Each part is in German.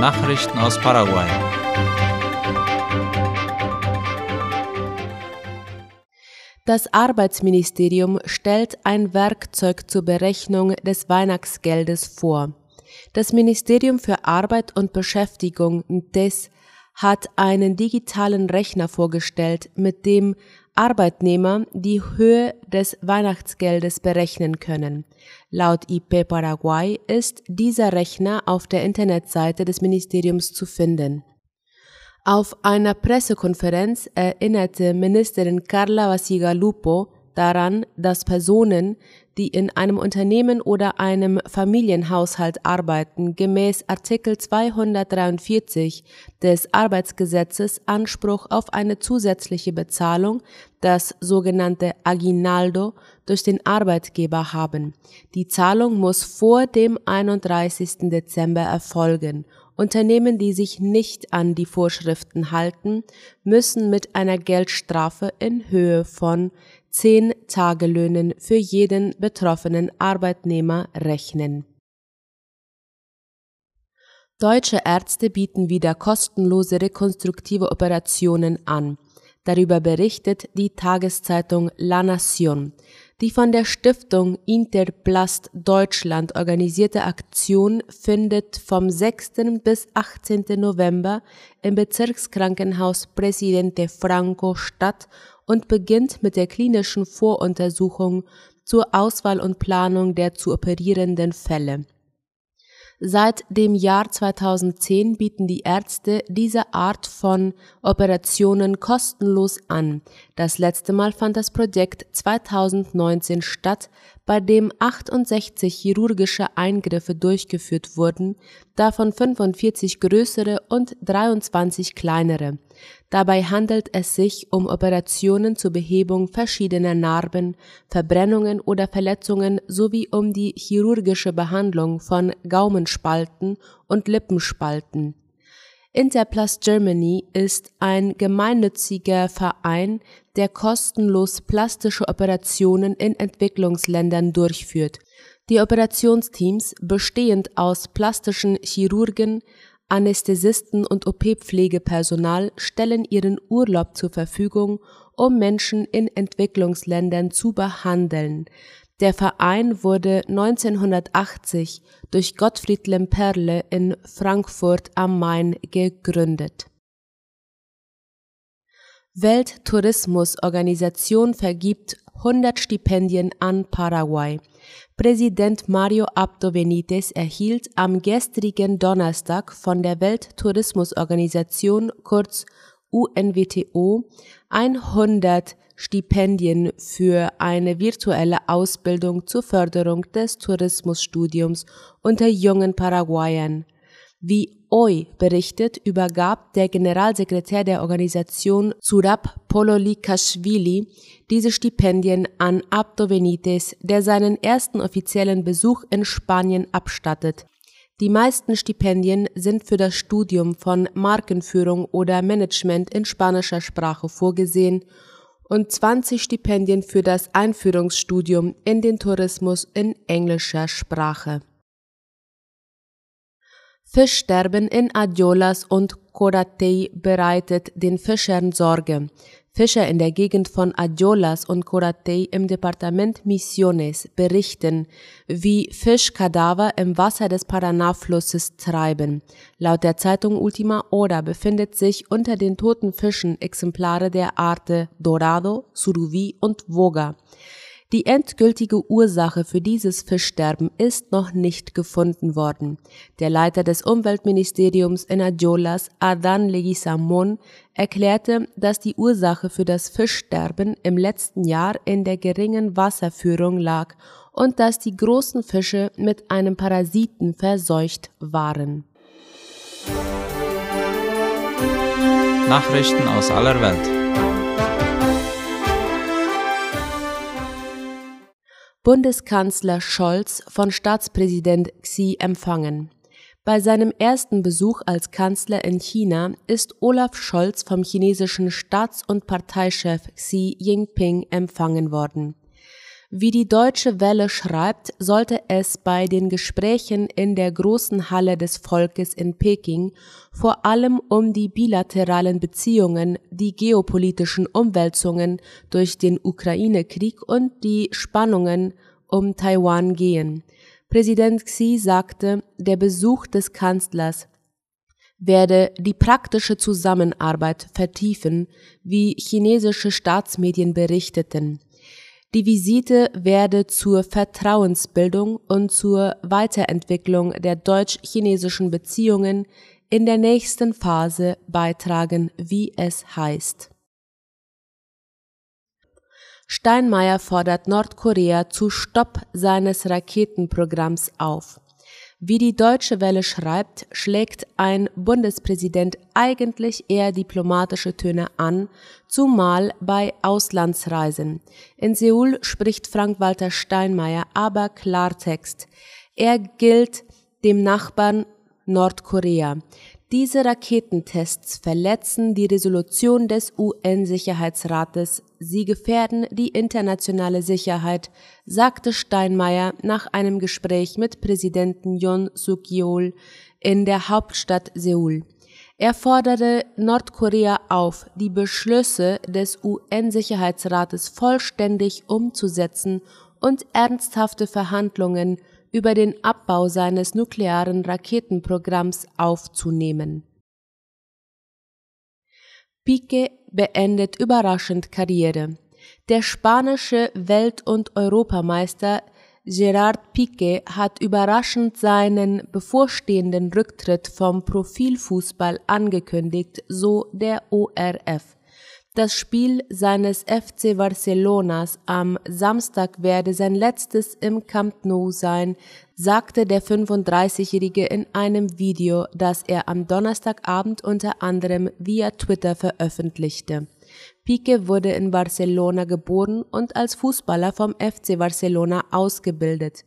Nachrichten aus Paraguay. Das Arbeitsministerium stellt ein Werkzeug zur Berechnung des Weihnachtsgeldes vor. Das Ministerium für Arbeit und Beschäftigung DES hat einen digitalen Rechner vorgestellt, mit dem Arbeitnehmer die Höhe des Weihnachtsgeldes berechnen können. Laut IP Paraguay ist dieser Rechner auf der Internetseite des Ministeriums zu finden. Auf einer Pressekonferenz erinnerte Ministerin Carla Basigalupo daran, dass Personen, die in einem Unternehmen oder einem Familienhaushalt arbeiten, gemäß Artikel 243 des Arbeitsgesetzes Anspruch auf eine zusätzliche Bezahlung, das sogenannte Aguinaldo, durch den Arbeitgeber haben. Die Zahlung muss vor dem 31. Dezember erfolgen. Unternehmen, die sich nicht an die Vorschriften halten, müssen mit einer Geldstrafe in Höhe von zehn Tagelöhnen für jeden betroffenen Arbeitnehmer rechnen. Deutsche Ärzte bieten wieder kostenlose rekonstruktive Operationen an. Darüber berichtet die Tageszeitung La Nation. Die von der Stiftung Interplast Deutschland organisierte Aktion findet vom 6. bis 18. November im Bezirkskrankenhaus Presidente Franco statt und beginnt mit der klinischen Voruntersuchung zur Auswahl und Planung der zu operierenden Fälle. Seit dem Jahr 2010 bieten die Ärzte diese Art von Operationen kostenlos an. Das letzte Mal fand das Projekt 2019 statt, bei dem 68 chirurgische Eingriffe durchgeführt wurden, davon 45 größere und 23 kleinere. Dabei handelt es sich um Operationen zur Behebung verschiedener Narben, Verbrennungen oder Verletzungen sowie um die chirurgische Behandlung von Gaumenspalten und Lippenspalten. Interplast Germany ist ein gemeinnütziger Verein, der kostenlos plastische Operationen in Entwicklungsländern durchführt. Die Operationsteams, bestehend aus plastischen Chirurgen, Anästhesisten und OP-Pflegepersonal stellen ihren Urlaub zur Verfügung, um Menschen in Entwicklungsländern zu behandeln. Der Verein wurde 1980 durch Gottfried Lemperle in Frankfurt am Main gegründet. Welttourismusorganisation vergibt 100 Stipendien an Paraguay. Präsident Mario Abdo Benitez erhielt am gestrigen Donnerstag von der Welttourismusorganisation kurz UNWTO 100 Stipendien für eine virtuelle Ausbildung zur Förderung des Tourismusstudiums unter jungen Paraguayern. Wie OI berichtet, übergab der Generalsekretär der Organisation Surab Pololikashvili diese Stipendien an Abdo Benitez, der seinen ersten offiziellen Besuch in Spanien abstattet. Die meisten Stipendien sind für das Studium von Markenführung oder Management in spanischer Sprache vorgesehen und 20 Stipendien für das Einführungsstudium in den Tourismus in englischer Sprache. Fischsterben in Adiolas und Coratey bereitet den Fischern Sorge. Fischer in der Gegend von Adiolas und Coratey im Departement Misiones berichten, wie Fischkadaver im Wasser des Paraná-Flusses treiben. Laut der Zeitung Ultima Hora befindet sich unter den toten Fischen Exemplare der Arte Dorado, Suruvi und Voga. Die endgültige Ursache für dieses Fischsterben ist noch nicht gefunden worden. Der Leiter des Umweltministeriums in Adjolas, Adan Leguizamon, erklärte, dass die Ursache für das Fischsterben im letzten Jahr in der geringen Wasserführung lag und dass die großen Fische mit einem Parasiten verseucht waren. Nachrichten aus aller Welt. Bundeskanzler Scholz von Staatspräsident Xi empfangen. Bei seinem ersten Besuch als Kanzler in China ist Olaf Scholz vom chinesischen Staats- und Parteichef Xi Jinping empfangen worden. Wie die Deutsche Welle schreibt, sollte es bei den Gesprächen in der großen Halle des Volkes in Peking vor allem um die bilateralen Beziehungen, die geopolitischen Umwälzungen durch den Ukraine-Krieg und die Spannungen um Taiwan gehen. Präsident Xi sagte, der Besuch des Kanzlers werde die praktische Zusammenarbeit vertiefen, wie chinesische Staatsmedien berichteten. Die Visite werde zur Vertrauensbildung und zur Weiterentwicklung der deutsch-chinesischen Beziehungen in der nächsten Phase beitragen, wie es heißt. Steinmeier fordert Nordkorea zu Stopp seines Raketenprogramms auf. Wie die Deutsche Welle schreibt, schlägt ein Bundespräsident eigentlich eher diplomatische Töne an, zumal bei Auslandsreisen. In Seoul spricht Frank-Walter Steinmeier aber Klartext. Er gilt dem Nachbarn Nordkorea. Diese Raketentests verletzen die Resolution des UN-Sicherheitsrates, sie gefährden die internationale Sicherheit, sagte Steinmeier nach einem Gespräch mit Präsidenten Yoon Suk-yeol in der Hauptstadt Seoul. Er forderte Nordkorea auf, die Beschlüsse des UN-Sicherheitsrates vollständig umzusetzen und ernsthafte Verhandlungen über den Abbau seines nuklearen Raketenprogramms aufzunehmen. Pique beendet überraschend Karriere. Der spanische Welt- und Europameister Gerard Piqué hat überraschend seinen bevorstehenden Rücktritt vom Profilfußball angekündigt, so der ORF. Das Spiel seines FC Barcelonas am Samstag werde sein letztes im Camp Nou sein, sagte der 35-Jährige in einem Video, das er am Donnerstagabend unter anderem via Twitter veröffentlichte. Pique wurde in Barcelona geboren und als Fußballer vom FC Barcelona ausgebildet.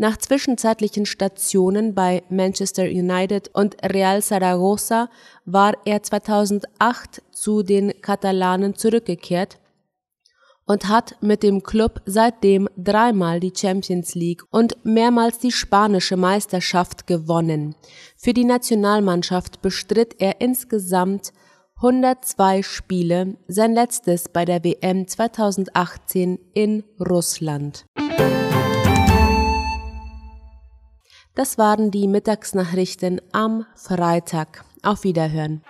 Nach zwischenzeitlichen Stationen bei Manchester United und Real Zaragoza war er 2008 zu den Katalanen zurückgekehrt und hat mit dem Club seitdem dreimal die Champions League und mehrmals die spanische Meisterschaft gewonnen. Für die Nationalmannschaft bestritt er insgesamt 102 Spiele, sein letztes bei der WM 2018 in Russland. Das waren die Mittagsnachrichten am Freitag. Auf Wiederhören.